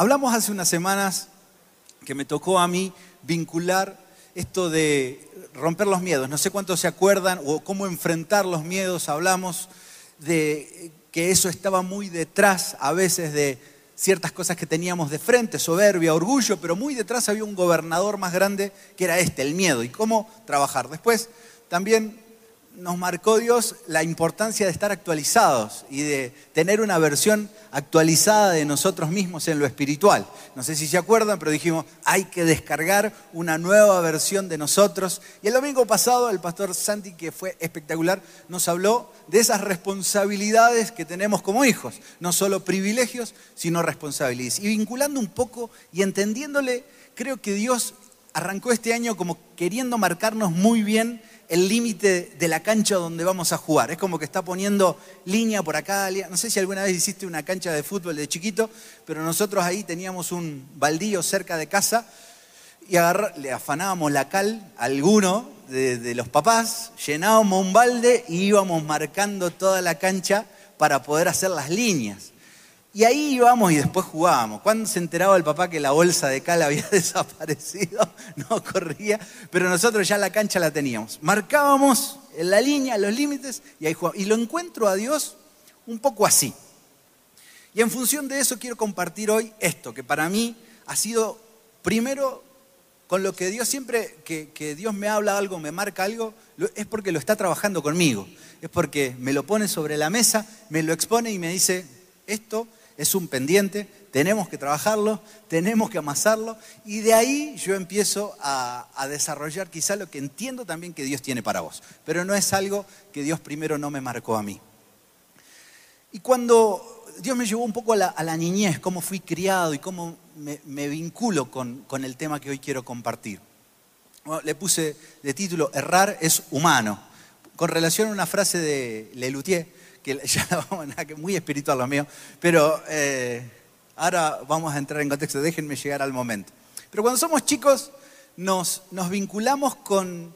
Hablamos hace unas semanas que me tocó a mí vincular esto de romper los miedos. No sé cuántos se acuerdan o cómo enfrentar los miedos. Hablamos de que eso estaba muy detrás a veces de ciertas cosas que teníamos de frente, soberbia, orgullo, pero muy detrás había un gobernador más grande que era este, el miedo, y cómo trabajar. Después también nos marcó Dios la importancia de estar actualizados y de tener una versión actualizada de nosotros mismos en lo espiritual. No sé si se acuerdan, pero dijimos, hay que descargar una nueva versión de nosotros. Y el domingo pasado el pastor Santi, que fue espectacular, nos habló de esas responsabilidades que tenemos como hijos. No solo privilegios, sino responsabilidades. Y vinculando un poco y entendiéndole, creo que Dios arrancó este año como queriendo marcarnos muy bien el límite de la cancha donde vamos a jugar. Es como que está poniendo línea por acá. No sé si alguna vez hiciste una cancha de fútbol de chiquito, pero nosotros ahí teníamos un baldío cerca de casa y le afanábamos la cal a alguno de, de los papás, llenábamos un balde y íbamos marcando toda la cancha para poder hacer las líneas. Y ahí íbamos y después jugábamos. Cuando se enteraba el papá que la bolsa de cal había desaparecido, no corría, pero nosotros ya la cancha la teníamos. Marcábamos en la línea, los límites, y ahí jugábamos. Y lo encuentro a Dios un poco así. Y en función de eso quiero compartir hoy esto, que para mí ha sido, primero, con lo que Dios siempre, que, que Dios me habla algo, me marca algo, es porque lo está trabajando conmigo. Es porque me lo pone sobre la mesa, me lo expone y me dice, esto es un pendiente, tenemos que trabajarlo, tenemos que amasarlo y de ahí yo empiezo a, desarrollar quizá lo que entiendo también que Dios tiene para vos, pero no es algo que Dios primero no me marcó a mí. Y cuando Dios me llevó un poco a la, niñez, cómo fui criado y cómo me, vinculo con, el tema que hoy quiero compartir. le puse de título Errar es humano, con relación a una frase de Lelutier que ya vamos a muy espiritual lo mío, pero eh, ahora vamos a entrar en contexto, déjenme llegar al momento. Pero cuando somos chicos nos, nos vinculamos con,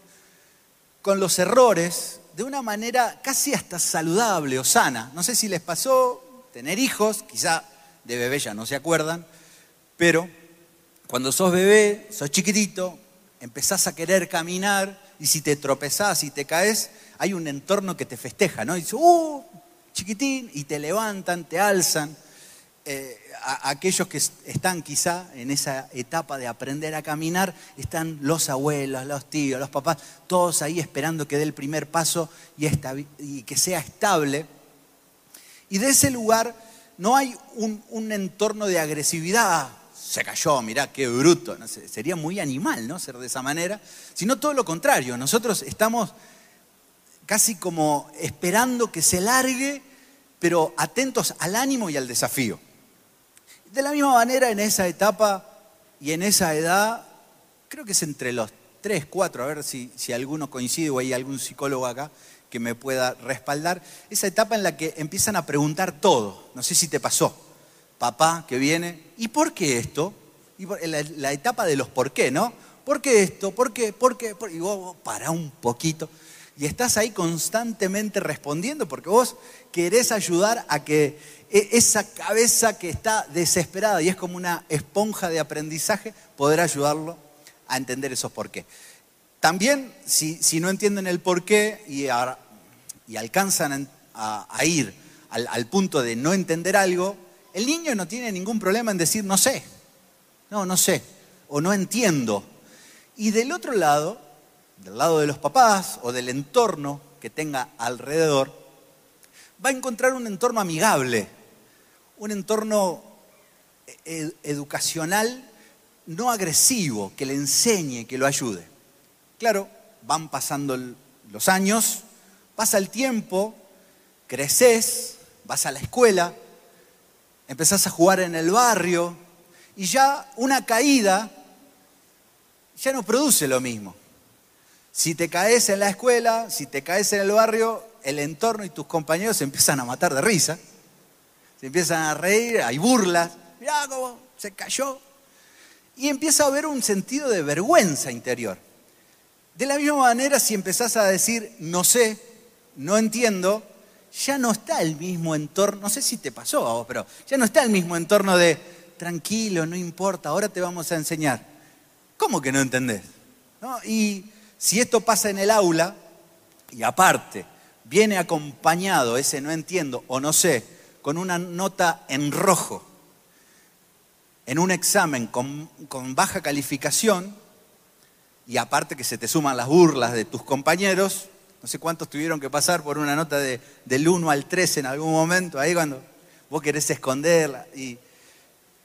con los errores de una manera casi hasta saludable o sana. No sé si les pasó tener hijos, quizá de bebé ya no se acuerdan, pero cuando sos bebé, sos chiquitito, empezás a querer caminar y si te tropezás y te caes, hay un entorno que te festeja, ¿no? Y dices, ¡uh! Chiquitín, y te levantan, te alzan. Eh, aquellos que están quizá en esa etapa de aprender a caminar, están los abuelos, los tíos, los papás, todos ahí esperando que dé el primer paso y, que sea estable. Y de ese lugar no hay un, entorno de agresividad, se cayó, mirá, qué bruto, sería muy animal, ¿no? Ser de esa manera, sino todo lo contrario, nosotros estamos casi como esperando que se largue, pero atentos al ánimo y al desafío. De la misma manera, en esa etapa y en esa edad, creo que es entre los tres, cuatro, a ver si, si alguno coincide o hay algún psicólogo acá que me pueda respaldar, esa etapa en la que empiezan a preguntar todo. No sé si te pasó. Papá que viene, ¿y por qué esto? Y la, etapa de los por qué, ¿no? ¿Por qué esto? ¿Por qué? ¿Por qué? Y vos, para un poquito y estás ahí constantemente respondiendo porque vos querés ayudar a que e, esa cabeza que está desesperada y es como una esponja de aprendizaje, poder ayudarlo a entender esos por qué. También, si, no entienden el por qué y, alcanzan a, ir al punto de no entender algo, el niño no tiene ningún problema en decir no sé, no, no sé, o no entiendo. Y del otro lado, del lado de los papás o del entorno que tenga alrededor, va a encontrar un entorno amigable, un entorno eh, educacional no agresivo, que le enseñe, que lo ayude. Claro, van pasando los años, pasa el tiempo, creces, vas a la escuela, empezás a jugar en el barrio y ya una caída ya no produce lo mismo. Si te caes en la escuela, si te caes en el barrio, el entorno y tus compañeros se empiezan a matar de risa, se empiezan a reír, hay burlas, mirá cómo se cayó. Y empieza a haber un sentido de vergüenza interior. De la misma manera, si empezás a decir, no sé, no entiendo, ya no está el mismo entorno, no sé si te pasó a vos, pero ya no está el mismo entorno de, tranquilo, no importa, ahora te vamos a enseñar. ¿Cómo que no entendés? Y si esto pasa en el aula, y aparte viene acompañado ese no entiendo o no sé, con una nota en rojo, en un examen con, baja calificación, y aparte que se te suman las burlas de tus compañeros, no sé cuántos tuvieron que pasar por una nota de, del 1 al 3 en algún momento, ahí cuando vos querés esconderla. Y,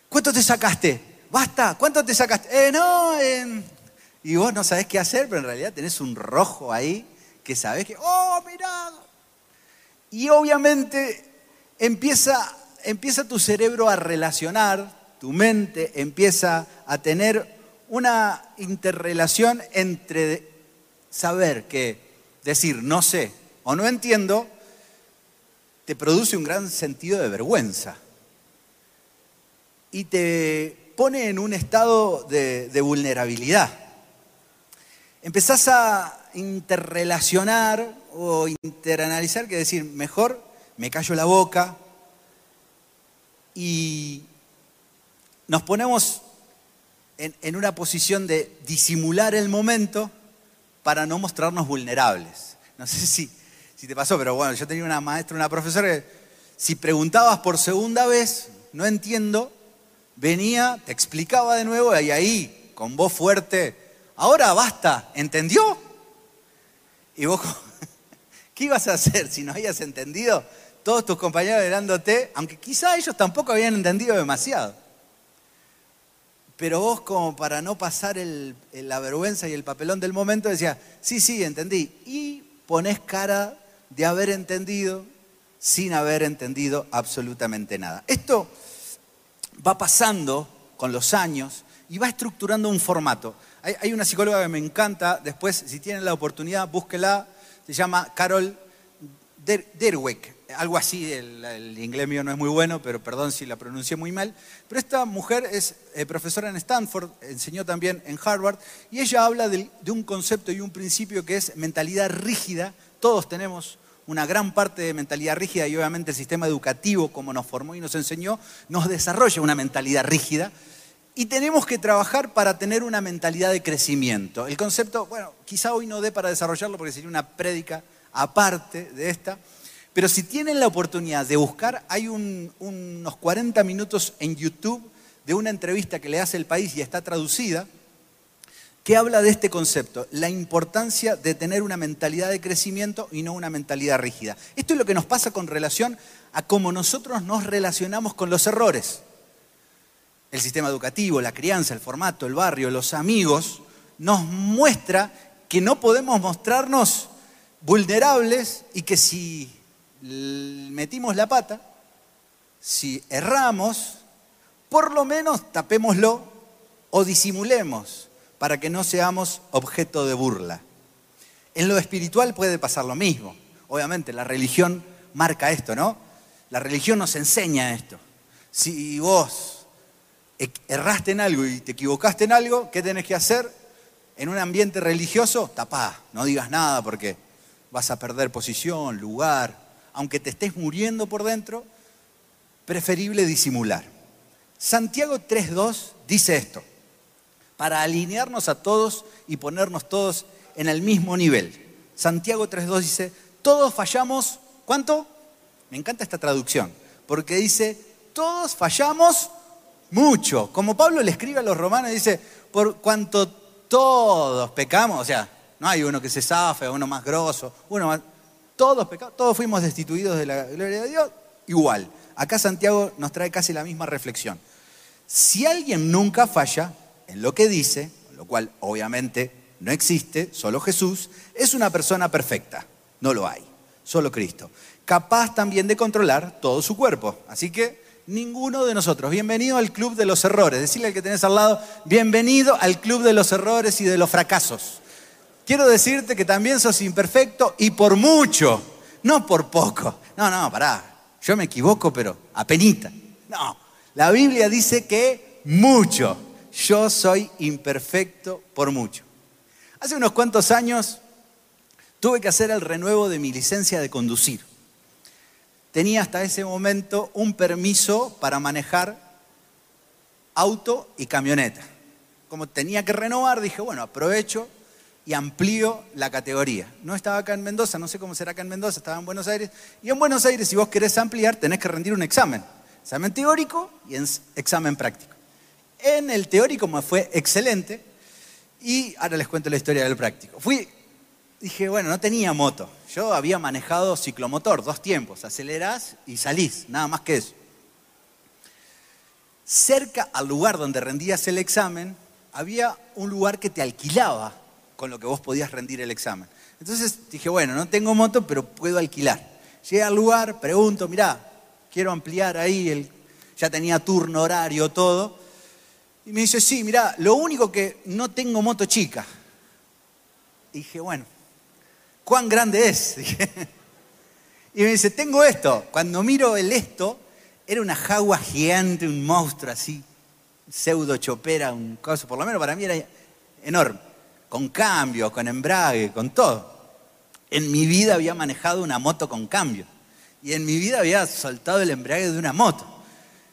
¿Cuánto te sacaste? Basta, ¿cuánto te sacaste? Eh, no, y vos no sabés qué hacer, pero en realidad tenés un rojo ahí que sabés que, oh, mirá. Y obviamente empieza, empieza tu cerebro a relacionar, tu mente empieza a tener una interrelación entre saber que decir no sé o no entiendo te produce un gran sentido de vergüenza y te pone en un estado de, de vulnerabilidad. Empezás a interrelacionar o interanalizar, que decir, mejor me callo la boca y nos ponemos en, una posición de disimular el momento para no mostrarnos vulnerables. No sé si, si te pasó, pero bueno, yo tenía una maestra, una profesora que si preguntabas por segunda vez, no entiendo, venía, te explicaba de nuevo y ahí, con voz fuerte, ahora basta, ¿entendió? Y vos, ¿qué ibas a hacer si no habías entendido? Todos tus compañeros mirándote, aunque quizá ellos tampoco habían entendido demasiado. Pero vos como para no pasar la vergüenza y el papelón del momento decías, sí, sí, entendí. Y pones cara de haber entendido sin haber entendido absolutamente nada. Esto va pasando con los años y va estructurando un formato. Hay, una psicóloga que me encanta, después si tienen la oportunidad, búsquela, se llama Carol Derwick algo así, el, inglés mío no es muy bueno, pero perdón si la pronuncié muy mal, pero esta mujer es eh, profesora en Stanford, enseñó también en Harvard, y ella habla de, un concepto y un principio que es mentalidad rígida. Todos tenemos una gran parte de mentalidad rígida y obviamente el sistema educativo, como nos formó y nos enseñó, nos desarrolla una mentalidad rígida. Y tenemos que trabajar para tener una mentalidad de crecimiento. El concepto, bueno, quizá hoy no dé para desarrollarlo porque sería una prédica aparte de esta, pero si tienen la oportunidad de buscar, hay unos 40 minutos en YouTube de una entrevista que le hace el país y está traducida, que habla de este concepto, la importancia de tener una mentalidad de crecimiento y no una mentalidad rígida. Esto es lo que nos pasa con relación a cómo nosotros nos relacionamos con los errores. El sistema educativo, la crianza, el formato, el barrio, los amigos, nos muestra que no podemos mostrarnos vulnerables y que si metimos la pata, si erramos, por lo menos tapémoslo o disimulemos para que no seamos objeto de burla. En lo espiritual puede pasar lo mismo. Obviamente, la religión marca esto, ¿no? La religión nos enseña esto. Si vos erraste en algo y te equivocaste en algo, ¿qué tenés que hacer? En un ambiente religioso, tapá, no digas nada porque vas a perder posición, lugar, aunque te estés muriendo por dentro, preferible disimular. Santiago 3.2 dice esto, para alinearnos a todos y ponernos todos en el mismo nivel. Santiago 3.2 dice, todos fallamos, ¿cuánto? Me encanta esta traducción, porque dice, todos fallamos mucho. Como Pablo le escribe a los romanos, dice, por cuanto todos pecamos, o sea, no hay uno que se zafe, uno más grosso, uno más todos pecados, todos fuimos destituidos de la gloria de Dios, igual. Acá Santiago nos trae casi la misma reflexión. Si alguien nunca falla en lo que dice, lo cual obviamente no existe, solo Jesús, es una persona perfecta. No lo hay, solo Cristo. Capaz también de controlar todo su cuerpo. Así que ninguno de nosotros. Bienvenido al club de los errores. Decirle al que tenés al lado, bienvenido al club de los errores y de los fracasos quiero decirte que también sos imperfecto y por mucho, no por poco. No, no, pará, yo me equivoco, pero apenita. No, la Biblia dice que mucho. Yo soy imperfecto por mucho. Hace unos cuantos años tuve que hacer el renuevo de mi licencia de conducir. Tenía hasta ese momento un permiso para manejar auto y camioneta. Como tenía que renovar, dije, bueno, aprovecho y amplío la categoría. No estaba acá en Mendoza, no sé cómo será acá en Mendoza, estaba en Buenos Aires. Y en Buenos Aires, si vos querés ampliar, tenés que rendir un examen. Examen teórico y examen práctico. En el teórico me fue excelente y ahora les cuento la historia del práctico. Fui, dije, bueno, no tenía moto. Yo había manejado ciclomotor, dos tiempos, acelerás y salís, nada más que eso. Cerca al lugar donde rendías el examen, había un lugar que te alquilaba con lo que vos podías rendir el examen. Entonces dije, bueno, no tengo moto, pero puedo alquilar. Llegué al lugar, pregunto, mirá, quiero ampliar ahí, el, ya tenía turno, horario, todo. Y me dice, sí, mirá, lo único que no tengo moto chica. Y dije, bueno, ¿cuán grande es? Y me dice, tengo esto. Cuando miro el esto, era una jagua gigante, un monstruo así, pseudo chopera, un coso, por lo menos para mí era enorme, con cambio, con embrague, con todo. En mi vida había manejado una moto con cambio y en mi vida había soltado el embrague de una moto.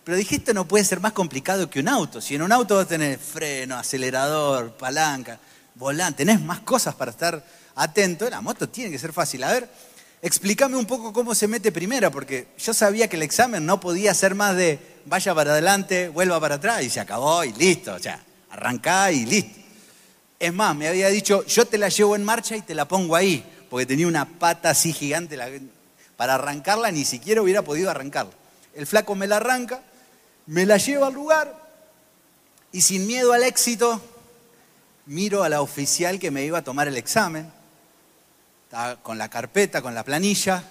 Pero dije, esto no puede ser más complicado que un auto. Si en un auto vos tenés freno, acelerador, palanca, volante, tenés más cosas para estar atento, la moto tiene que ser fácil. A ver, explícame un poco cómo se mete primera, porque yo sabía que el examen no podía ser más de vaya para adelante, vuelva para atrás y se acabó y listo. O sea, arrancá y listo. Es más, me había dicho, yo te la llevo en marcha y te la pongo ahí, porque tenía una pata así gigante, para arrancarla ni siquiera hubiera podido arrancarla. El flaco me la arranca, me la llevo al lugar y sin miedo al éxito miro a la oficial que me iba a tomar el examen, con la carpeta, con la planilla,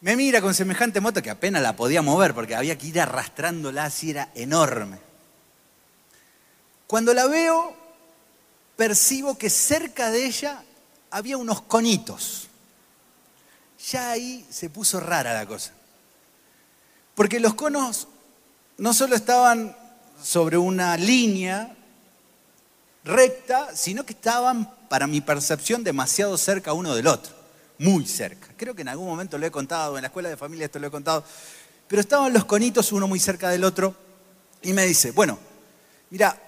me mira con semejante moto que apenas la podía mover porque había que ir arrastrándola así, era enorme. Cuando la veo, percibo que cerca de ella había unos conitos. Ya ahí se puso rara la cosa. Porque los conos no solo estaban sobre una línea recta, sino que estaban, para mi percepción, demasiado cerca uno del otro, muy cerca. Creo que en algún momento lo he contado, en la escuela de familia esto lo he contado, pero estaban los conitos uno muy cerca del otro y me dice, bueno, mira,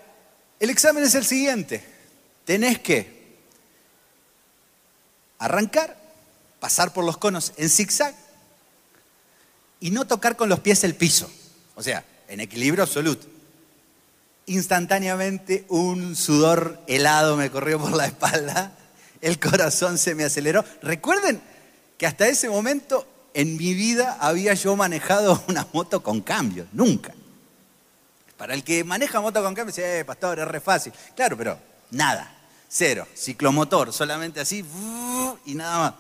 el examen es el siguiente, tenés que arrancar, pasar por los conos en zigzag, y no tocar con los pies el piso. O sea, en equilibrio absoluto. Instantáneamente un sudor helado me corrió por la espalda, el corazón se me aceleró. Recuerden que hasta ese momento en mi vida había yo manejado una moto con cambio, nunca. Para el que maneja moto con cambio, dice, eh, pastor, es re fácil. Claro, pero nada, cero, ciclomotor, solamente así y nada más.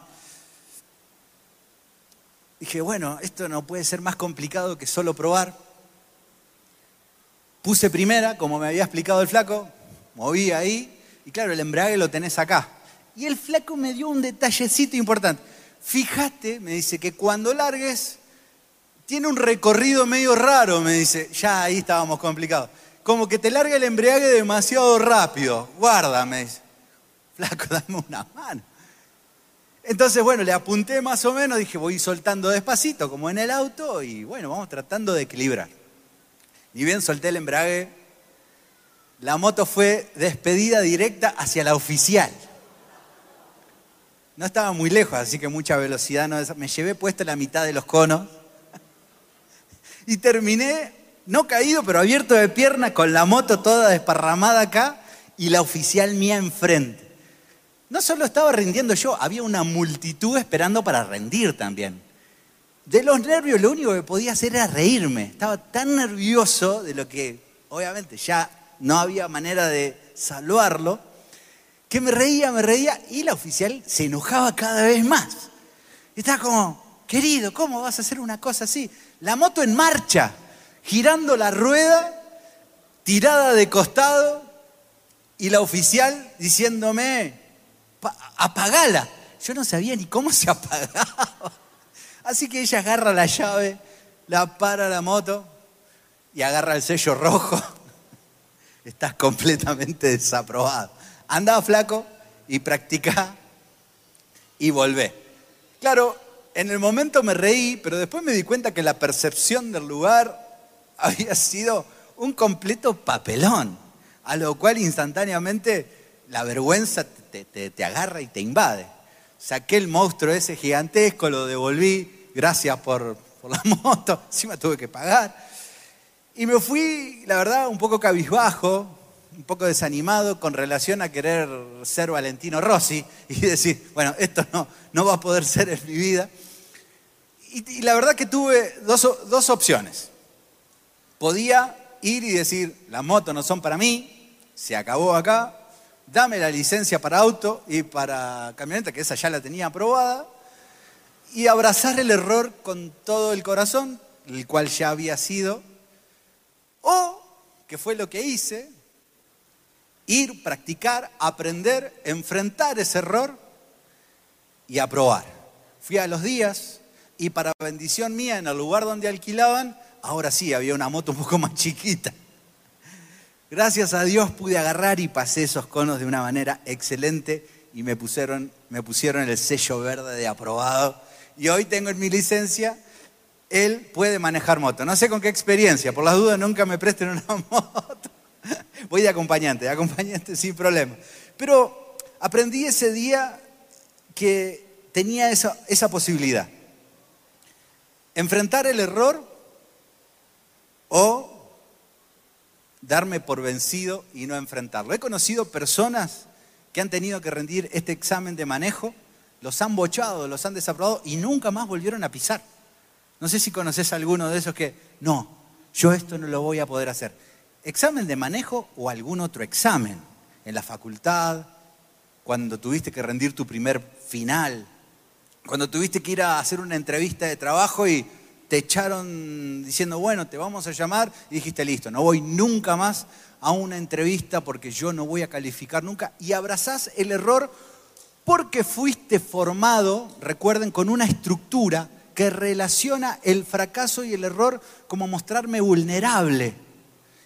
Dije, bueno, esto no puede ser más complicado que solo probar. Puse primera, como me había explicado el flaco, moví ahí, y claro, el embrague lo tenés acá. Y el flaco me dio un detallecito importante. Fíjate, me dice, que cuando largues, tiene un recorrido medio raro, me dice. Ya ahí estábamos complicados. Como que te larga el embrague demasiado rápido. Guarda, me dice. Flaco, dame una mano. Entonces, bueno, le apunté más o menos, dije, voy soltando despacito, como en el auto, y bueno, vamos tratando de equilibrar. Y bien solté el embrague, la moto fue despedida directa hacia la oficial. No estaba muy lejos, así que mucha velocidad. No, me llevé puesto la mitad de los conos y terminé, no caído, pero abierto de pierna, con la moto toda desparramada acá y la oficial mía enfrente. No solo estaba rindiendo yo, había una multitud esperando para rendir también. De los nervios lo único que podía hacer era reírme. Estaba tan nervioso de lo que obviamente ya no había manera de salvarlo, que me reía, me reía y la oficial se enojaba cada vez más. estaba como, querido, ¿cómo vas a hacer una cosa así? La moto en marcha, girando la rueda, tirada de costado y la oficial diciéndome, apagala. Yo no sabía ni cómo se apagaba. Así que ella agarra la llave, la para la moto y agarra el sello rojo. Estás completamente desaprobado. Anda flaco y practica y volvé. Claro, en el momento me reí, pero después me di cuenta que la percepción del lugar había sido un completo papelón, a lo cual instantáneamente la vergüenza te, agarra y te invade. Saqué el monstruo ese gigantesco, lo devolví, gracias por, la moto, encima tuve que pagar. Y me fui, la verdad, un poco cabizbajo, un poco desanimado con relación a querer ser Valentino Rossi y decir, bueno, esto no, no va a poder ser en mi vida. Y, la verdad que tuve dos, dos opciones. Podía ir y decir, las motos no son para mí, se acabó acá, dame la licencia para auto y para camioneta, que esa ya la tenía aprobada, y abrazar el error con todo el corazón, el cual ya había sido, o, que fue lo que hice, ir, practicar, aprender, enfrentar ese error y aprobar. Fui a los días y para bendición mía, en el lugar donde alquilaban, ahora sí había una moto un poco más chiquita. Gracias a Dios pude agarrar y pasé esos conos de una manera excelente y me pusieron, me pusieron el sello verde de aprobado. Y hoy tengo en mi licencia, él puede manejar moto. No sé con qué experiencia, por las dudas nunca me presten una moto. Voy de acompañante, de acompañante sin problema. Pero aprendí ese día que tenía esa, esa posibilidad. Enfrentar el error o darme por vencido y no enfrentarlo. He conocido personas que han tenido que rendir este examen de manejo, los han bochado, los han desaprobado y nunca más volvieron a pisar. No sé si conoces a alguno de esos que, no, yo esto no lo voy a poder hacer examen de manejo o algún otro examen en la facultad, cuando tuviste que rendir tu primer final, cuando tuviste que ir a hacer una entrevista de trabajo y te echaron diciendo, bueno, te vamos a llamar y dijiste, listo, no voy nunca más a una entrevista porque yo no voy a calificar nunca y abrazás el error porque fuiste formado, recuerden, con una estructura que relaciona el fracaso y el error como mostrarme vulnerable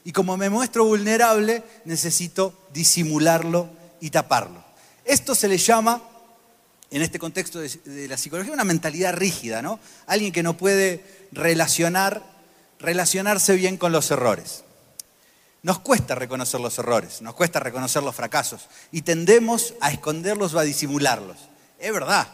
y como me muestro vulnerable, necesito disimularlo y taparlo. Esto se le llama, en este contexto de, la psicología, una mentalidad rígida, ¿no? Alguien que no puede relacionar, relacionarse bien con los errores. Nos cuesta reconocer los errores, nos cuesta reconocer los fracasos y tendemos a esconderlos o a disimularlos. Es verdad.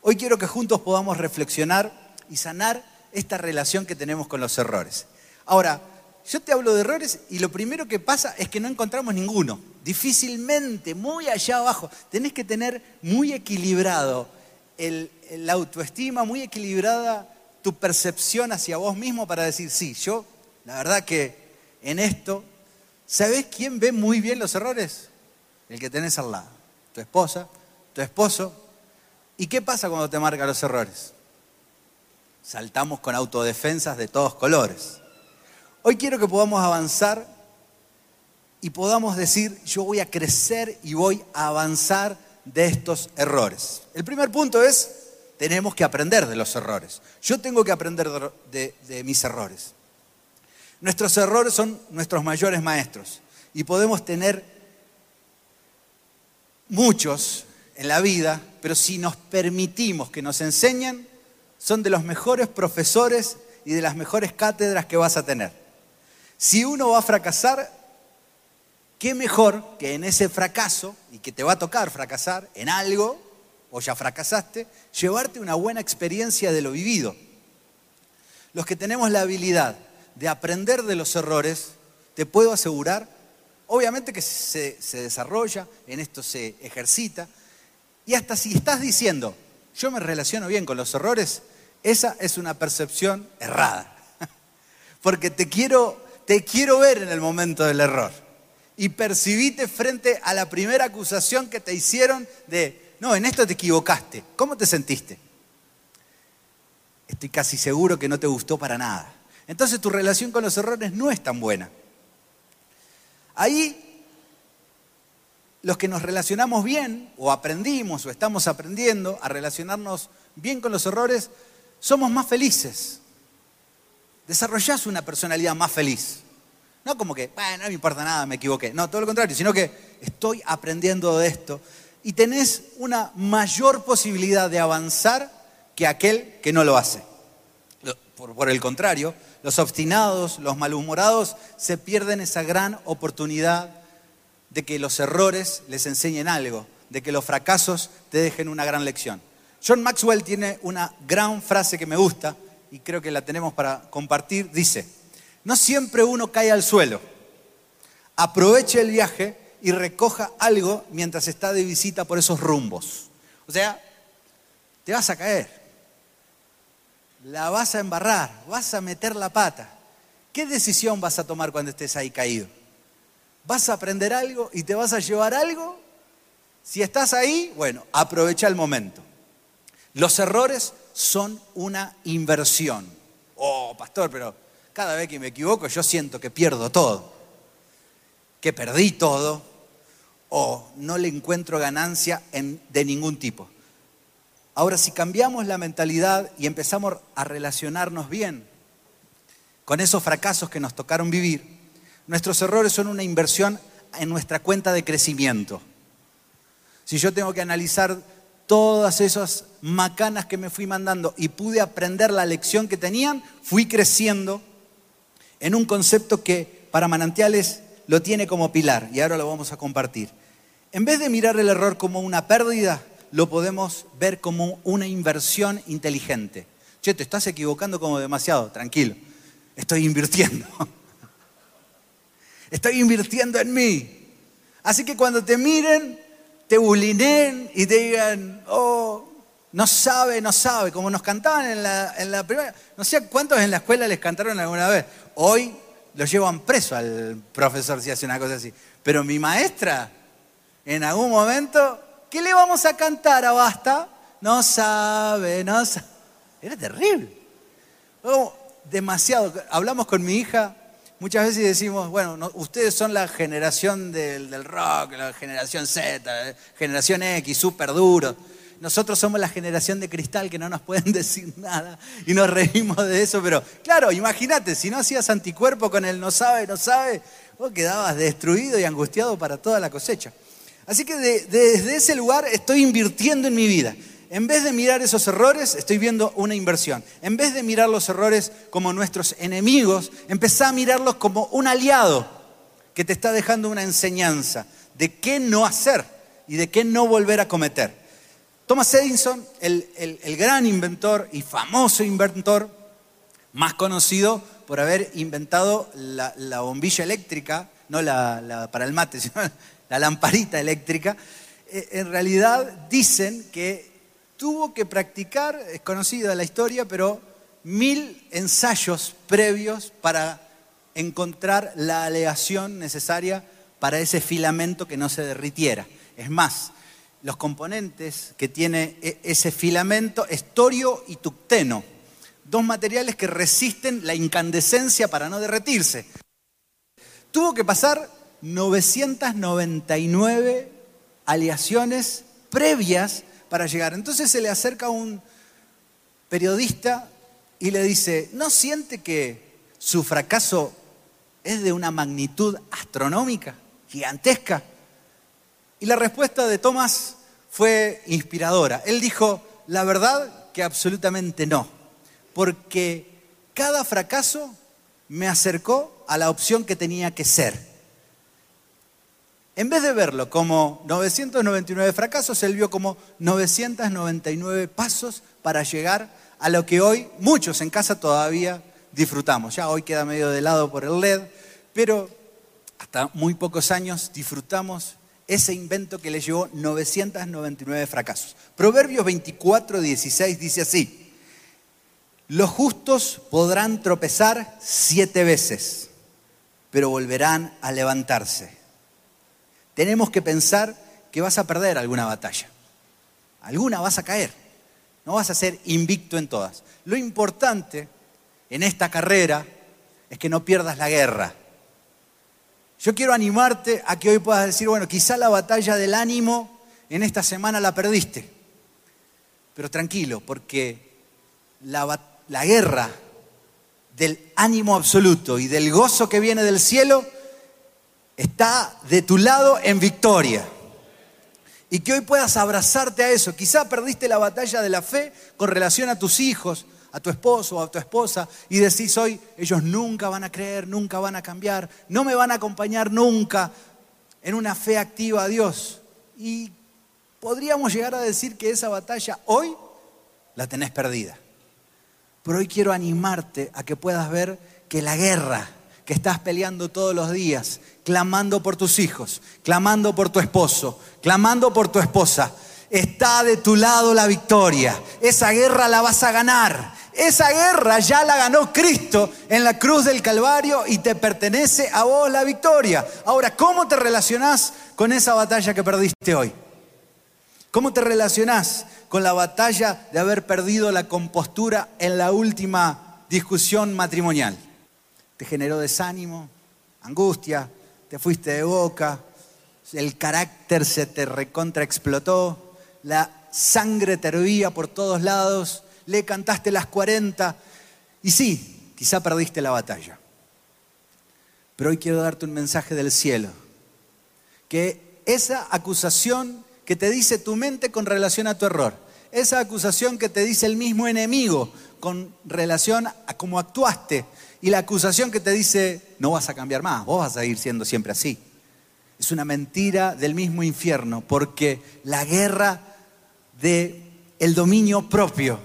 Hoy quiero que juntos podamos reflexionar y sanar esta relación que tenemos con los errores. Ahora, yo te hablo de errores y lo primero que pasa es que no encontramos ninguno. Difícilmente, muy allá abajo. Tenés que tener muy equilibrado la autoestima, muy equilibrada tu percepción hacia vos mismo para decir, sí, yo, la verdad que en esto, ¿sabés quién ve muy bien los errores? El que tenés al lado. Tu esposa, tu esposo. ¿Y qué pasa cuando te marca los errores? Saltamos con autodefensas de todos colores. Hoy quiero que podamos avanzar y podamos decir, yo voy a crecer y voy a avanzar de estos errores. El primer punto es, tenemos que aprender de los errores. Yo tengo que aprender de, mis errores. Nuestros errores son nuestros mayores maestros y podemos tener muchos en la vida, pero si nos permitimos que nos enseñen, son de los mejores profesores y de las mejores cátedras que vas a tener. Si uno va a fracasar, qué mejor que en ese fracaso, y que te va a tocar fracasar en algo, o ya fracasaste, llevarte una buena experiencia de lo vivido. Los que tenemos la habilidad de aprender de los errores, te puedo asegurar, obviamente que se, se desarrolla, en esto se ejercita, y hasta si estás diciendo, yo me relaciono bien con los errores, esa es una percepción errada. Porque te quiero te quiero ver en el momento del error. Y percibite frente a la primera acusación que te hicieron de, no, en esto te equivocaste. ¿Cómo te sentiste? Estoy casi seguro que no te gustó para nada. Entonces tu relación con los errores no es tan buena. Ahí los que nos relacionamos bien o aprendimos o estamos aprendiendo a relacionarnos bien con los errores, somos más felices desarrollás una personalidad más feliz. No como que, bueno, no me importa nada, me equivoqué. No, todo lo contrario, sino que estoy aprendiendo de esto. Y tenés una mayor posibilidad de avanzar que aquel que no lo hace. Por, el contrario, Los obstinados, los malhumorados, se pierden esa gran oportunidad de que los errores les enseñen algo, de que los fracasos te dejen una gran lección. John Maxwell tiene una gran frase que me gusta y creo que la tenemos para compartir. Dice, no siempre uno cae al suelo. Aproveche el viaje y recoja algo mientras está de visita por esos rumbos. O sea, te vas a caer, la vas a embarrar, vas a meter la pata. ¿Qué decisión vas a tomar cuando estés ahí caído? ¿Vas a aprender algo y te vas a llevar algo? Si estás ahí, bueno, aprovecha el momento. Los errores son una inversión. Oh, pastor, pero cada vez que me equivoco yo siento que pierdo todo, que perdí todo o no le encuentro ganancia de ningún tipo. Ahora, si cambiamos la mentalidad y empezamos a relacionarnos bien con esos fracasos que nos tocaron vivir, nuestros errores son una inversión en nuestra cuenta de crecimiento. Si yo tengo que analizar todas esas macanas que me fui mandando y pude aprender la lección que tenían, fui creciendo en un concepto que para manantiales lo tiene como pilar y ahora lo vamos a compartir. En vez de mirar el error como una pérdida, lo podemos ver como una inversión inteligente. Che, te estás equivocando como demasiado, tranquilo. Estoy invirtiendo. Estoy invirtiendo en mí. Así que cuando te miren, te bulinen y te digan, oh, no sabe, no sabe, como nos cantaban en la, en la primera, no sé cuántos en la escuela les cantaron alguna vez. Hoy lo llevan preso al profesor si hace una cosa así. Pero mi maestra, en algún momento, ¿qué le vamos a cantar a Basta? No sabe, no sabe. Era terrible. Oh, demasiado. Hablamos con mi hija Muchas veces decimos, bueno, ustedes son la generación del, rock, la generación Z, generación X, súper duro. Nosotros somos la generación de cristal que no nos pueden decir nada y nos reímos de eso, pero claro, imagínate, si no hacías anticuerpo con el no sabe, no sabe, vos quedabas destruido y angustiado para toda la cosecha. Así que desde ese lugar estoy invirtiendo en mi vida. En vez de mirar esos errores, estoy viendo una inversión. En vez de mirar los errores como nuestros enemigos, empezá a mirarlos como un aliado que te está dejando una enseñanza de qué no hacer y de qué no volver a cometer. Thomas Edison, el, gran inventor y famoso inventor, más conocido por haber inventado la, bombilla eléctrica, no la, para el mate, sino la lamparita eléctrica, eh, en realidad dicen que tuvo que practicar, es conocida la historia, pero mil ensayos previos para encontrar la aleación necesaria para ese filamento que no se derritiera. Es más, los componentes que tiene e, ese filamento es torio y tucteno, dos materiales que resisten la incandescencia para no derretirse. Tuvo que pasar 999 aleaciones previas para llegar. Entonces se le acerca un periodista y le dice, ¿no siente que su fracaso es de una magnitud astronómica, gigantesca? Y la respuesta de Tomás fue inspiradora. Él dijo, la verdad que absolutamente no, porque cada fracaso me acercó a la opción que tenía que ser. En vez de verlo como 999 fracasos, él vio como 999 pasos para llegar a lo que hoy muchos en casa todavía disfrutamos. Ya hoy queda medio de lado por el LED, pero hasta muy pocos años disfrutamos ese invento que le llevó 999 fracasos. Proverbios 24, 16 dice así, los justos podrán tropezar siete veces, pero volverán a levantarse tenemos que pensar que vas a perder alguna batalla. Alguna vas a caer. No vas a ser invicto en todas. Lo importante en esta carrera es que no pierdas la guerra. Yo quiero animarte a que hoy puedas decir, bueno, quizá la batalla del ánimo en esta semana la perdiste. Pero tranquilo, porque la, la guerra del ánimo absoluto y del gozo que viene del cielo está de tu lado en victoria. Y que hoy puedas abrazarte a eso. Quizá perdiste la batalla de la fe con relación a tus hijos, a tu esposo o a tu esposa y decís hoy, ellos nunca van a creer, nunca van a cambiar, no me van a acompañar nunca en una fe activa a Dios. Y podríamos llegar a decir que esa batalla hoy la tenés perdida. Pero hoy quiero animarte a que puedas ver que la guerra que estás peleando todos los días, clamando por tus hijos, clamando por tu esposo, clamando por tu esposa, está de tu lado la victoria. Esa guerra la vas a ganar. Esa guerra ya la ganó Cristo en la cruz del Calvario y te pertenece a vos la victoria. Ahora, ¿cómo te relacionás con esa batalla que perdiste hoy? ¿Cómo te relacionás con la batalla de haber perdido la compostura en la última discusión matrimonial? ¿Te generó desánimo, angustia, te fuiste de boca, el carácter se te recontra explotó, la sangre te hervía por todos lados, le cantaste las 40 y sí, quizá perdiste la batalla. Pero hoy quiero darte un mensaje del cielo, que esa acusación que te dice tu mente con relación a tu error, esa acusación que te dice el mismo enemigo con relación a cómo actuaste, y la acusación que te dice no vas a cambiar más, vos vas a seguir siendo siempre así. Es una mentira del mismo infierno, porque la guerra de el dominio propio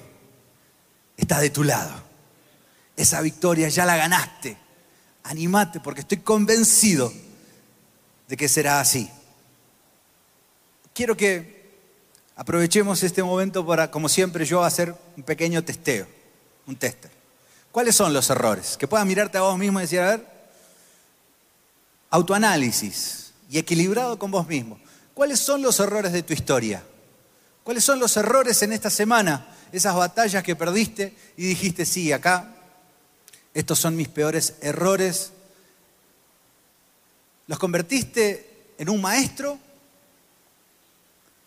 está de tu lado. Esa victoria ya la ganaste. Animate porque estoy convencido de que será así. Quiero que aprovechemos este momento para, como siempre yo, hacer un pequeño testeo, un tester. ¿Cuáles son los errores? Que puedas mirarte a vos mismo y decir, a ver, autoanálisis y equilibrado con vos mismo. ¿Cuáles son los errores de tu historia? ¿Cuáles son los errores en esta semana? Esas batallas que perdiste y dijiste, sí, acá, estos son mis peores errores. ¿Los convertiste en un maestro?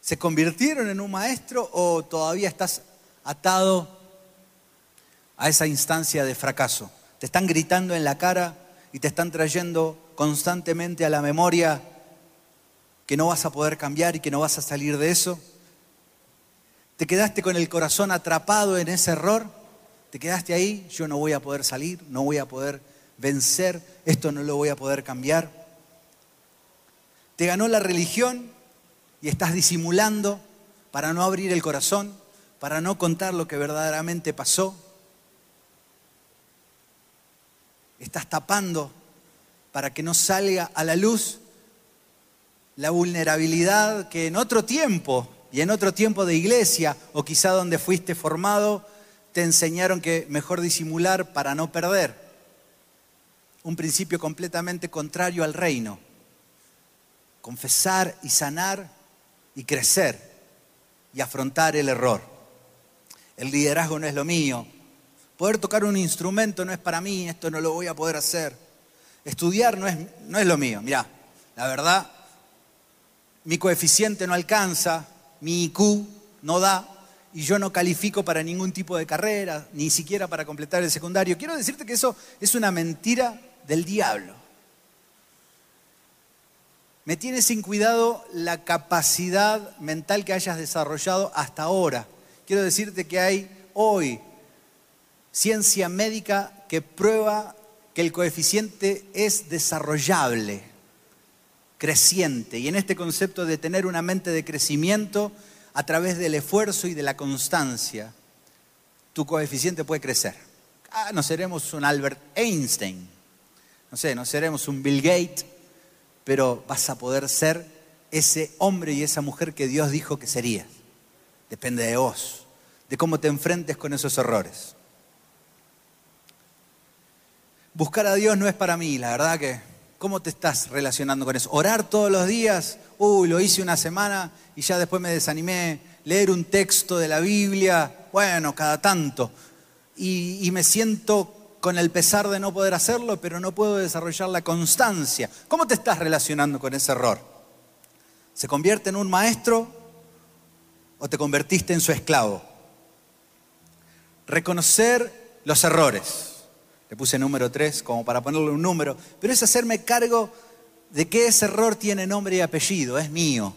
¿Se convirtieron en un maestro o todavía estás atado a esa instancia de fracaso? Te están gritando en la cara y te están trayendo constantemente a la memoria que no vas a poder cambiar y que no vas a salir de eso. ¿Te quedaste con el corazón atrapado en ese error? ¿Te quedaste ahí? Yo no voy a poder salir, no voy a poder vencer, esto no lo voy a poder cambiar. ¿Te ganó la religión y estás disimulando para no abrir el corazón, para no contar lo que verdaderamente pasó? Estás tapando para que no salga a la luz la vulnerabilidad que en otro tiempo y en otro tiempo de iglesia o quizá donde fuiste formado, te enseñaron que mejor disimular para no perder. Un principio completamente contrario al reino. Confesar y sanar y crecer y afrontar el error. El liderazgo no es lo mío. Poder tocar un instrumento no es para mí, esto no lo voy a poder hacer. Estudiar no es, no es lo mío. Mirá, la verdad, mi coeficiente no alcanza, mi IQ no da y yo no califico para ningún tipo de carrera, ni siquiera para completar el secundario. Quiero decirte que eso es una mentira del diablo. Me tiene sin cuidado la capacidad mental que hayas desarrollado hasta ahora. Quiero decirte que hay hoy ciencia médica que prueba que el coeficiente es desarrollable creciente. Y en este concepto de tener una mente de crecimiento a través del esfuerzo y de la constancia, tu coeficiente puede crecer. Ah, no seremos un Albert Einstein, no sé, no seremos un Bill Gates, pero vas a poder ser ese hombre y esa mujer que Dios dijo que serías. Depende de vos, de cómo te enfrentes con esos errores. Buscar a Dios no es para mí, la verdad que ¿Cómo te estás relacionando con eso? ¿Orar todos los días? Uy, lo hice una semana y ya después me desanimé. Leer un texto de la Biblia, bueno, cada tanto. Y, y me siento con el pesar de no poder hacerlo, pero no puedo desarrollar la constancia. ¿Cómo te estás relacionando con ese error? ¿Se convierte en un maestro o te convertiste en su esclavo? Reconocer los errores. Le puse número 3 como para ponerle un número, pero es hacerme cargo de que ese error tiene nombre y apellido, es mío.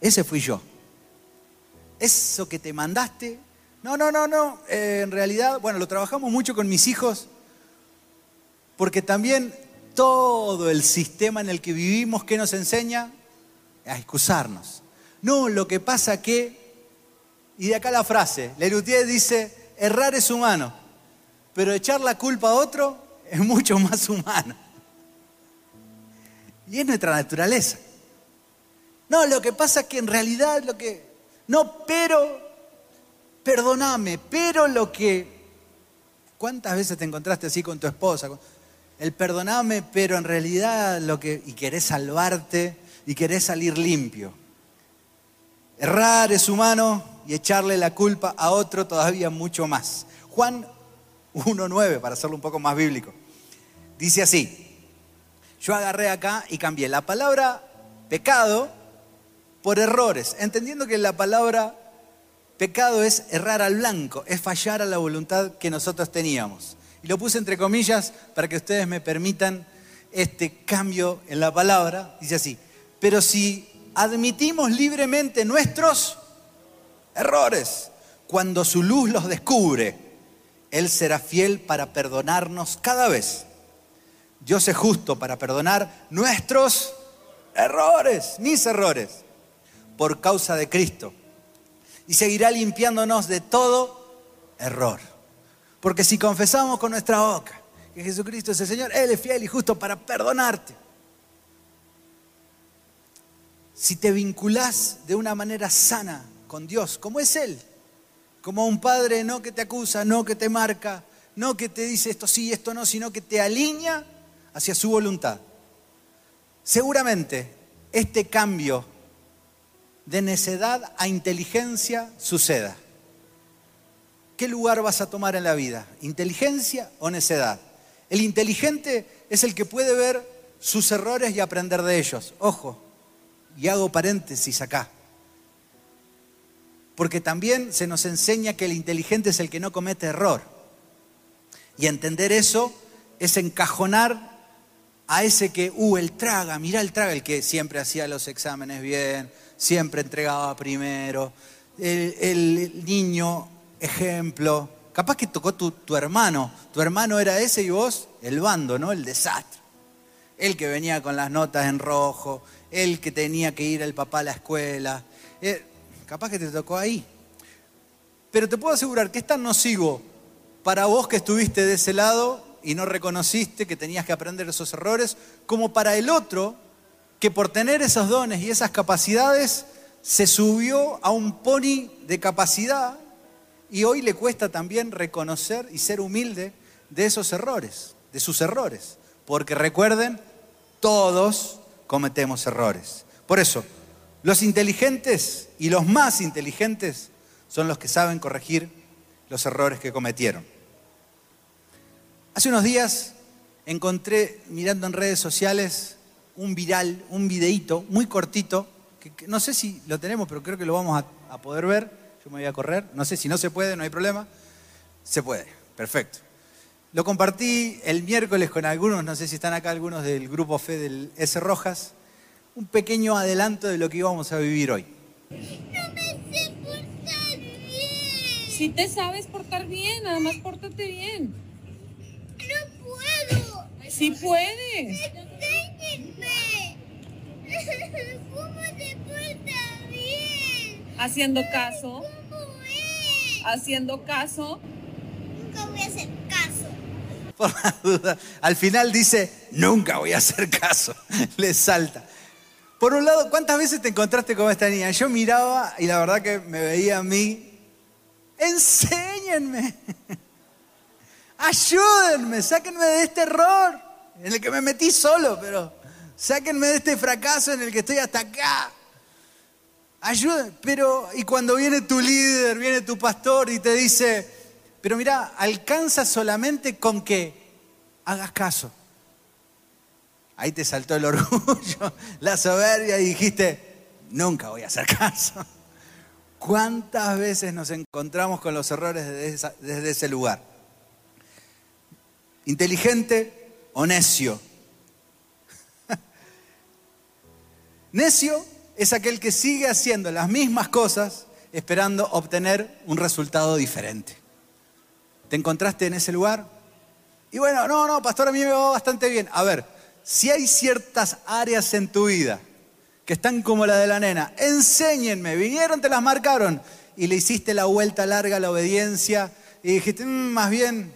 Ese fui yo. Eso que te mandaste No, no, no, no. Eh, en realidad, bueno, lo trabajamos mucho con mis hijos porque también todo el sistema en el que vivimos, ¿qué nos enseña? A excusarnos. No, lo que pasa que, y de acá la frase, Lelutier dice, errar es humano, pero echar la culpa a otro es mucho más humano. Y es nuestra naturaleza. No, lo que pasa es que en realidad lo que... No, pero, perdóname, pero lo que... ¿Cuántas veces te encontraste así con tu esposa? El perdoname, pero en realidad lo que... Y querés salvarte y querés salir limpio. Errar es humano y echarle la culpa a otro todavía mucho más. Juan 1.9, para hacerlo un poco más bíblico. Dice así, yo agarré acá y cambié la palabra pecado por errores, entendiendo que la palabra pecado es errar al blanco, es fallar a la voluntad que nosotros teníamos. Y lo puse entre comillas para que ustedes me permitan este cambio en la palabra. Dice así, pero si admitimos libremente nuestros errores, cuando su luz los descubre, Él será fiel para perdonarnos cada vez. Dios es justo para perdonar nuestros errores, mis errores, por causa de Cristo. Y seguirá limpiándonos de todo error. Porque si confesamos con nuestra boca que Jesucristo es el Señor, Él es fiel y justo para perdonarte. Si te vinculás de una manera sana con Dios, como es Él, como un padre no que te acusa, no que te marca, no que te dice esto sí, esto no, sino que te alinea hacia su voluntad. Seguramente este cambio de necedad a inteligencia suceda. ¿Qué lugar vas a tomar en la vida? ¿Inteligencia o necedad? El inteligente es el que puede ver sus errores y aprender de ellos. Ojo, y hago paréntesis acá. Porque también se nos enseña que el inteligente es el que no comete error. Y entender eso es encajonar a ese que, uh, el traga, mira el traga, el que siempre hacía los exámenes bien, siempre entregaba primero, el, niño, ejemplo. Capaz que tocó tu, tu, hermano, tu hermano era ese y vos el bando, ¿no? El desastre. El que venía con las notas en rojo, el que tenía que ir el papá a la escuela. Eh, capaz que te tocó ahí. Pero te puedo asegurar que es tan nocivo para vos que estuviste de ese lado y no reconociste que tenías que aprender esos errores, como para el otro que por tener esos dones y esas capacidades se subió a un pony de capacidad y hoy le cuesta también reconocer y ser humilde de esos errores, de sus errores. Porque recuerden, todos cometemos errores. Por eso, los inteligentes y los más inteligentes son los que saben corregir los errores que cometieron. Hace unos días encontré, mirando en redes sociales, un viral, un videíto muy cortito, que, no sé si lo tenemos, pero creo que lo vamos a, a poder ver. Yo me voy a correr, no sé si no se puede, no hay problema. Se puede, perfecto. Lo compartí el miércoles con algunos, no sé si están acá algunos del grupo FE del S Rojas, un pequeño adelanto de lo que íbamos a vivir hoy. No me sé portar bien. Si te sabes portar bien, nada más pórtate bien. No puedo. Sí puedes. Enséñenme. ¿Cómo se porta bien? Haciendo caso. ¿Cómo es? Haciendo caso. Nunca voy a hacer caso. Por la duda, al final dice, nunca voy a hacer caso. Le salta. Por un lado, ¿cuántas veces te encontraste con esta niña? Yo miraba y la verdad que me veía a mí. Enséñenme. ayúdenme, sáquenme de este error en el que me metí solo, pero sáquenme de este fracaso en el que estoy hasta acá. Ayúdenme, pero y cuando viene tu líder, viene tu pastor y te dice, pero mira, alcanza solamente con que hagas caso. Ahí te saltó el orgullo, la soberbia y dijiste, nunca voy a hacer caso. ¿Cuántas veces nos encontramos con los errores desde, ese lugar? inteligente o necio. necio es aquel que sigue haciendo las mismas cosas esperando obtener un resultado diferente. ¿Te encontraste en ese lugar? Y bueno, no, no, pastor, a mí me va bastante bien. A ver, si hay ciertas áreas en tu vida que están como la de la nena, enséñenme, vinieron, te las marcaron y le hiciste la vuelta larga a la obediencia y dijiste, "Mm, más bien,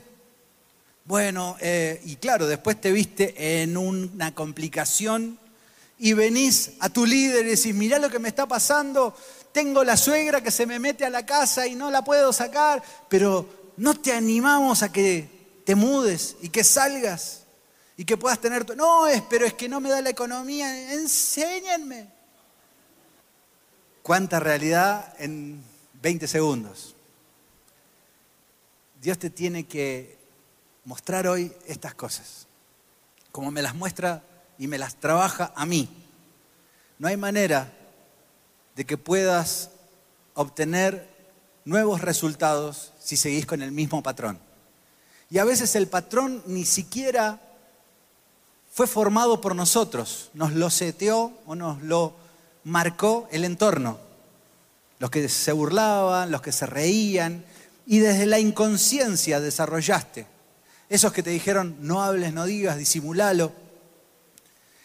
bueno, eh, y claro, después te viste en una complicación y venís a tu líder y decís, mirá lo que me está pasando, tengo la suegra que se me mete a la casa y no la puedo sacar, pero no te animamos a que te mudes y que salgas y que puedas tener tu... No, es, pero es que no me da la economía, enséñenme. ¿Cuánta realidad en 20 segundos? Dios te tiene que mostrar hoy estas cosas, como me las muestra y me las trabaja a mí. No hay manera de que puedas obtener nuevos resultados si seguís con el mismo patrón. Y a veces el patrón ni siquiera fue formado por nosotros, nos lo seteó o nos lo marcó el entorno. Los que se burlaban, los que se reían, y desde la inconsciencia desarrollaste. Esos que te dijeron, no hables, no digas, disimulalo.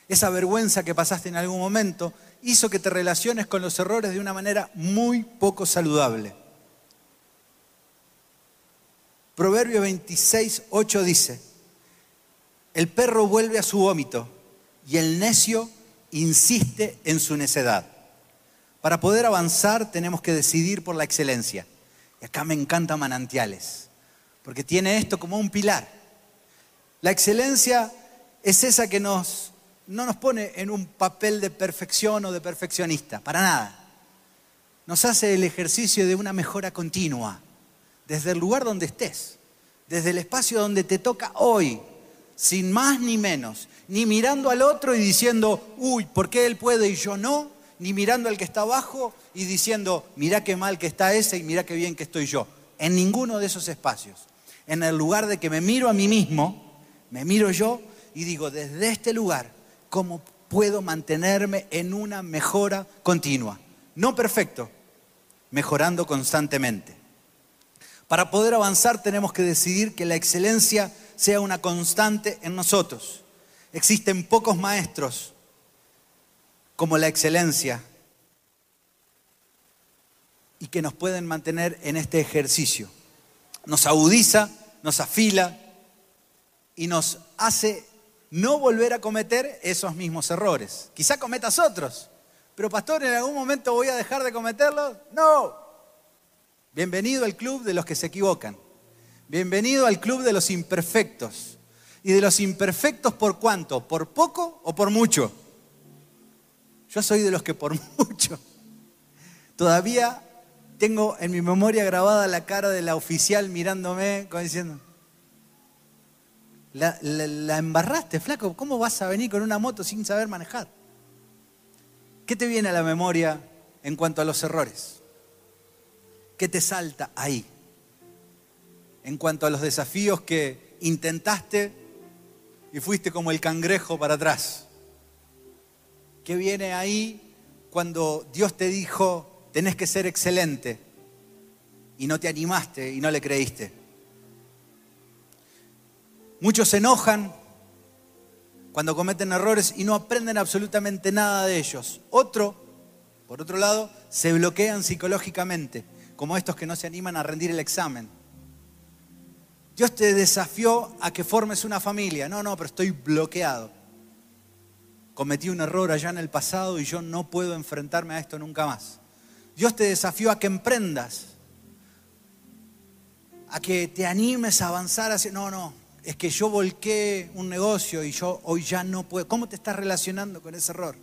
Esa vergüenza que pasaste en algún momento hizo que te relaciones con los errores de una manera muy poco saludable. Proverbio 26, 8 dice, el perro vuelve a su vómito y el necio insiste en su necedad. Para poder avanzar tenemos que decidir por la excelencia. Y acá me encanta manantiales, porque tiene esto como un pilar. La excelencia es esa que nos, no nos pone en un papel de perfección o de perfeccionista, para nada. Nos hace el ejercicio de una mejora continua, desde el lugar donde estés, desde el espacio donde te toca hoy, sin más ni menos, ni mirando al otro y diciendo, uy, ¿por qué él puede y yo no? Ni mirando al que está abajo y diciendo, mira qué mal que está ese y mira qué bien que estoy yo. En ninguno de esos espacios. En el lugar de que me miro a mí mismo, me miro yo y digo, desde este lugar, ¿cómo puedo mantenerme en una mejora continua? No perfecto, mejorando constantemente. Para poder avanzar tenemos que decidir que la excelencia sea una constante en nosotros. Existen pocos maestros como la excelencia y que nos pueden mantener en este ejercicio. Nos agudiza, nos afila y nos hace no volver a cometer esos mismos errores. Quizá cometas otros, pero pastor, ¿en algún momento voy a dejar de cometerlos? No. Bienvenido al club de los que se equivocan. Bienvenido al club de los imperfectos. ¿Y de los imperfectos por cuánto? ¿Por poco o por mucho? Yo soy de los que por mucho. Todavía tengo en mi memoria grabada la cara de la oficial mirándome, como diciendo, la, la- la embarraste, flaco, ¿cómo vas a venir con una moto sin saber manejar? ¿Qué te viene a la memoria en cuanto a los errores? ¿Qué te salta ahí? En cuanto a los desafíos que intentaste y fuiste como el cangrejo para atrás. ¿Qué viene ahí cuando Dios te dijo, tenés que ser excelente y no te animaste y no le creíste? Muchos se enojan cuando cometen errores y no aprenden absolutamente nada de ellos. Otro, por otro lado, se bloquean psicológicamente, como estos que no se animan a rendir el examen. Dios te desafió a que formes una familia. No, no, pero estoy bloqueado. Cometí un error allá en el pasado y yo no puedo enfrentarme a esto nunca más. Dios te desafió a que emprendas, a que te animes a avanzar hacia... No, no, es que yo volqué un negocio y yo hoy ya no puedo. ¿Cómo te estás relacionando con ese error?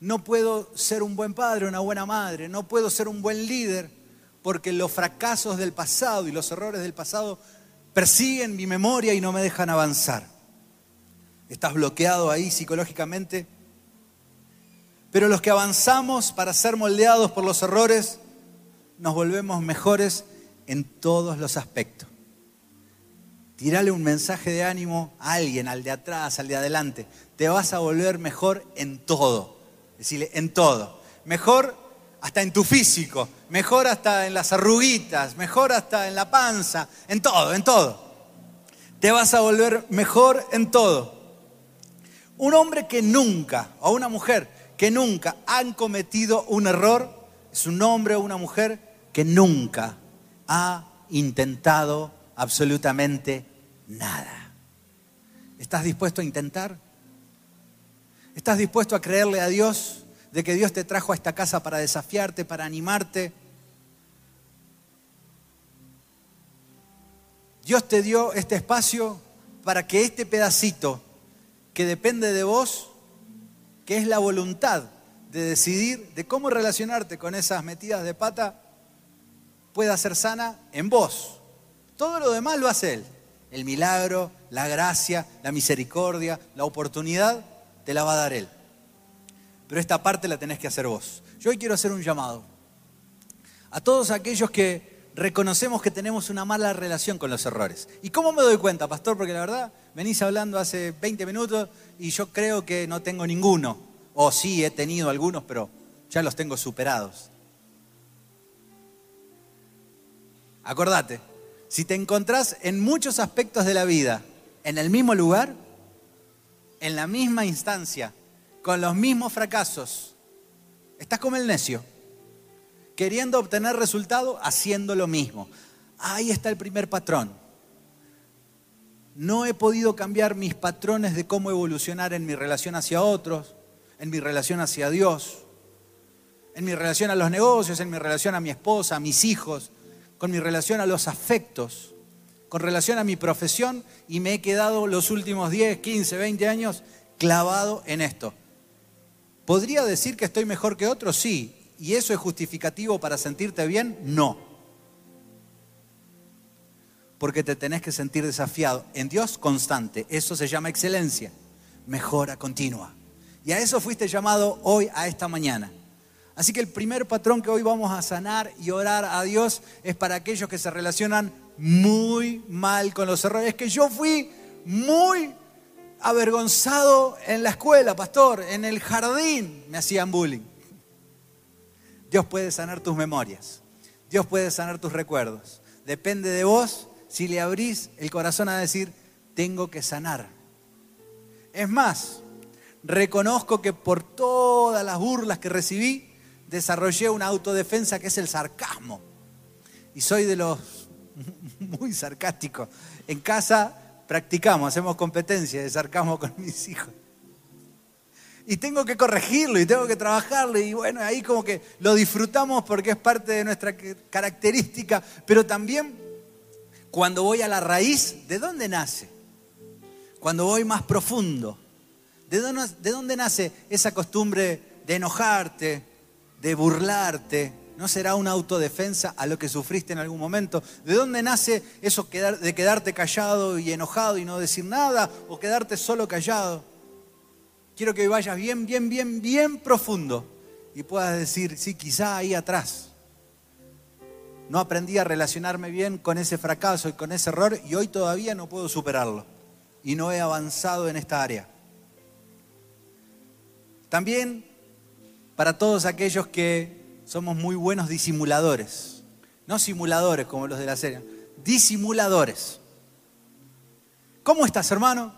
No puedo ser un buen padre, una buena madre, no puedo ser un buen líder porque los fracasos del pasado y los errores del pasado persiguen mi memoria y no me dejan avanzar. Estás bloqueado ahí psicológicamente. Pero los que avanzamos para ser moldeados por los errores, nos volvemos mejores en todos los aspectos. Tirale un mensaje de ánimo a alguien, al de atrás, al de adelante. Te vas a volver mejor en todo. Decirle, en todo. Mejor hasta en tu físico, mejor hasta en las arruguitas, mejor hasta en la panza, en todo, en todo. Te vas a volver mejor en todo. Un hombre que nunca, o una mujer que nunca han cometido un error, es un hombre o una mujer que nunca ha intentado absolutamente nada. ¿Estás dispuesto a intentar? ¿Estás dispuesto a creerle a Dios de que Dios te trajo a esta casa para desafiarte, para animarte? Dios te dio este espacio para que este pedacito que depende de vos, que es la voluntad de decidir de cómo relacionarte con esas metidas de pata, pueda ser sana en vos. Todo lo demás lo hace Él. El milagro, la gracia, la misericordia, la oportunidad, te la va a dar Él. Pero esta parte la tenés que hacer vos. Yo hoy quiero hacer un llamado a todos aquellos que reconocemos que tenemos una mala relación con los errores. ¿Y cómo me doy cuenta, pastor? Porque la verdad, venís hablando hace 20 minutos y yo creo que no tengo ninguno. O sí, he tenido algunos, pero ya los tengo superados. Acordate, si te encontrás en muchos aspectos de la vida en el mismo lugar, en la misma instancia, con los mismos fracasos, estás como el necio, queriendo obtener resultado haciendo lo mismo. Ahí está el primer patrón. No he podido cambiar mis patrones de cómo evolucionar en mi relación hacia otros, en mi relación hacia Dios, en mi relación a los negocios, en mi relación a mi esposa, a mis hijos, con mi relación a los afectos, con relación a mi profesión y me he quedado los últimos 10, 15, 20 años clavado en esto. ¿Podría decir que estoy mejor que otros? Sí. ¿Y eso es justificativo para sentirte bien? No. Porque te tenés que sentir desafiado. En Dios constante. Eso se llama excelencia. Mejora continua. Y a eso fuiste llamado hoy, a esta mañana. Así que el primer patrón que hoy vamos a sanar y orar a Dios es para aquellos que se relacionan muy mal con los errores. Que yo fui muy avergonzado en la escuela, pastor, en el jardín me hacían bullying. Dios puede sanar tus memorias. Dios puede sanar tus recuerdos. Depende de vos si le abrís el corazón a decir, tengo que sanar. Es más, reconozco que por todas las burlas que recibí, desarrollé una autodefensa que es el sarcasmo. Y soy de los muy sarcásticos. En casa practicamos, hacemos competencia de sarcasmo con mis hijos. Y tengo que corregirlo y tengo que trabajarlo y bueno, ahí como que lo disfrutamos porque es parte de nuestra característica, pero también cuando voy a la raíz, ¿de dónde nace? Cuando voy más profundo, ¿de dónde, de dónde nace esa costumbre de enojarte, de burlarte, ¿No será una autodefensa a lo que sufriste en algún momento? ¿De dónde nace eso de quedarte callado y enojado y no decir nada o quedarte solo callado? Quiero que vayas bien, bien, bien, bien profundo y puedas decir, sí, quizá ahí atrás. No aprendí a relacionarme bien con ese fracaso y con ese error y hoy todavía no puedo superarlo y no he avanzado en esta área. También para todos aquellos que somos muy buenos disimuladores. No simuladores como los de la serie, disimuladores. ¿Cómo estás, hermano?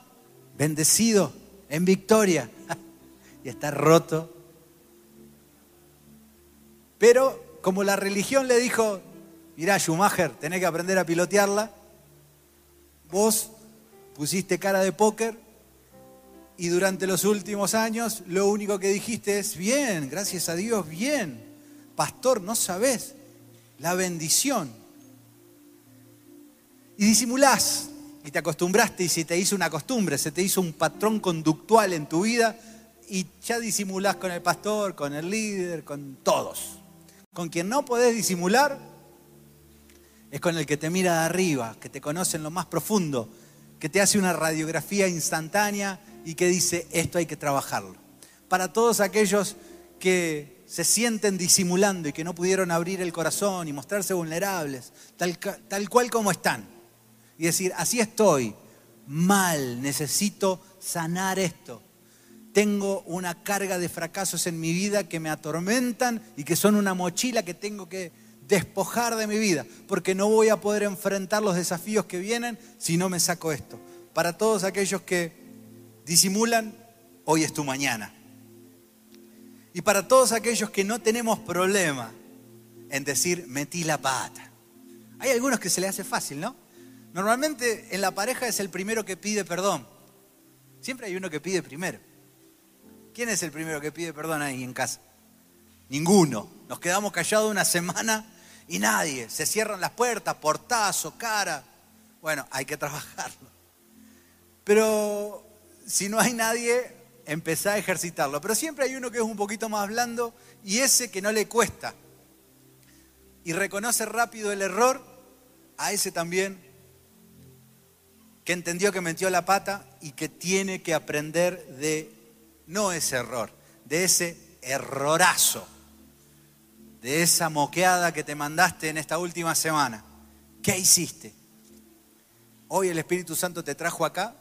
Bendecido, en victoria. y está roto. Pero como la religión le dijo, mirá, Schumacher, tenés que aprender a pilotearla, vos pusiste cara de póker y durante los últimos años lo único que dijiste es, bien, gracias a Dios, bien pastor, no sabes la bendición. Y disimulás y te acostumbraste y se te hizo una costumbre, se te hizo un patrón conductual en tu vida y ya disimulás con el pastor, con el líder, con todos. Con quien no podés disimular es con el que te mira de arriba, que te conoce en lo más profundo, que te hace una radiografía instantánea y que dice, esto hay que trabajarlo. Para todos aquellos que se sienten disimulando y que no pudieron abrir el corazón y mostrarse vulnerables, tal, tal cual como están. Y decir, así estoy, mal, necesito sanar esto. tengo una carga de fracasos en mi vida que me atormentan y que son una mochila que tengo que despojar de mi vida, porque no voy a poder enfrentar los desafíos que vienen si no me saco esto. Para todos aquellos que disimulan, hoy es tu mañana. Y para todos aquellos que no tenemos problema en decir, metí la pata. Hay algunos que se le hace fácil, ¿no? Normalmente en la pareja es el primero que pide perdón. Siempre hay uno que pide primero. ¿Quién es el primero que pide perdón ahí en casa? Ninguno. Nos quedamos callados una semana y nadie. Se cierran las puertas, portazo, cara. Bueno, hay que trabajarlo. Pero si no hay nadie, empezá a ejercitarlo. Pero siempre hay uno que es un poquito más blando y ese que no le cuesta. Y reconoce rápido el error, a ese también que entendió que metió la pata y que tiene que aprender de no ese error, de ese errorazo, de esa moqueada que te mandaste en esta última semana. ¿Qué hiciste? Hoy el Espíritu Santo te trajo acá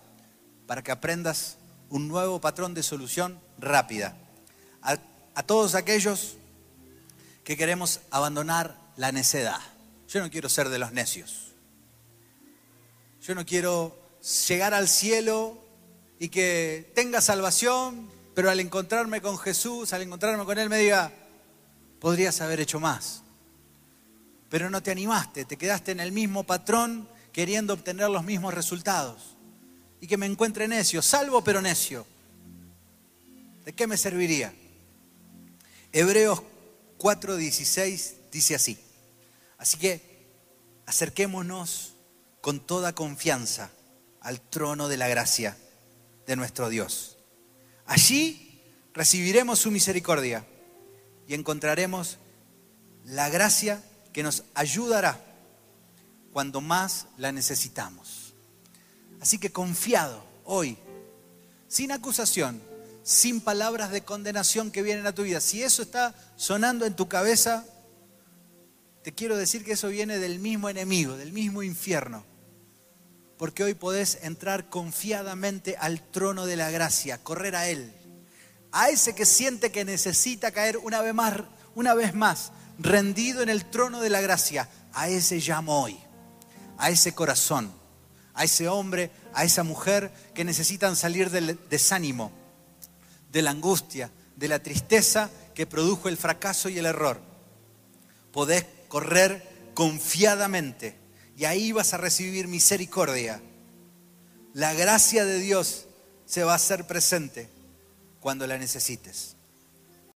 para que aprendas un nuevo patrón de solución rápida. A, todos aquellos que queremos abandonar la necedad. Yo no quiero ser de los necios. Yo no quiero llegar al cielo y que tenga salvación, pero al encontrarme con Jesús, al encontrarme con Él, me diga, podrías haber hecho más. Pero no te animaste, te quedaste en el mismo patrón queriendo obtener los mismos resultados. Y que me encuentre necio, salvo pero necio. ¿De qué me serviría? Hebreos 4:16 dice así. Así que acerquémonos con toda confianza al trono de la gracia de nuestro Dios. Allí recibiremos su misericordia y encontraremos la gracia que nos ayudará cuando más la necesitamos. Así que confiado hoy, sin acusación, sin palabras de condenación que vienen a tu vida, si eso está sonando en tu cabeza, te quiero decir que eso viene del mismo enemigo, del mismo infierno. Porque hoy podés entrar confiadamente al trono de la gracia, correr a Él. A ese que siente que necesita caer una vez más, una vez más, rendido en el trono de la gracia. A ese llamo hoy. A ese corazón, a ese hombre, a esa mujer que necesitan salir del desánimo, de la angustia, de la tristeza que produjo el fracaso y el error. Podés correr confiadamente y ahí vas a recibir misericordia. La gracia de Dios se va a hacer presente cuando la necesites.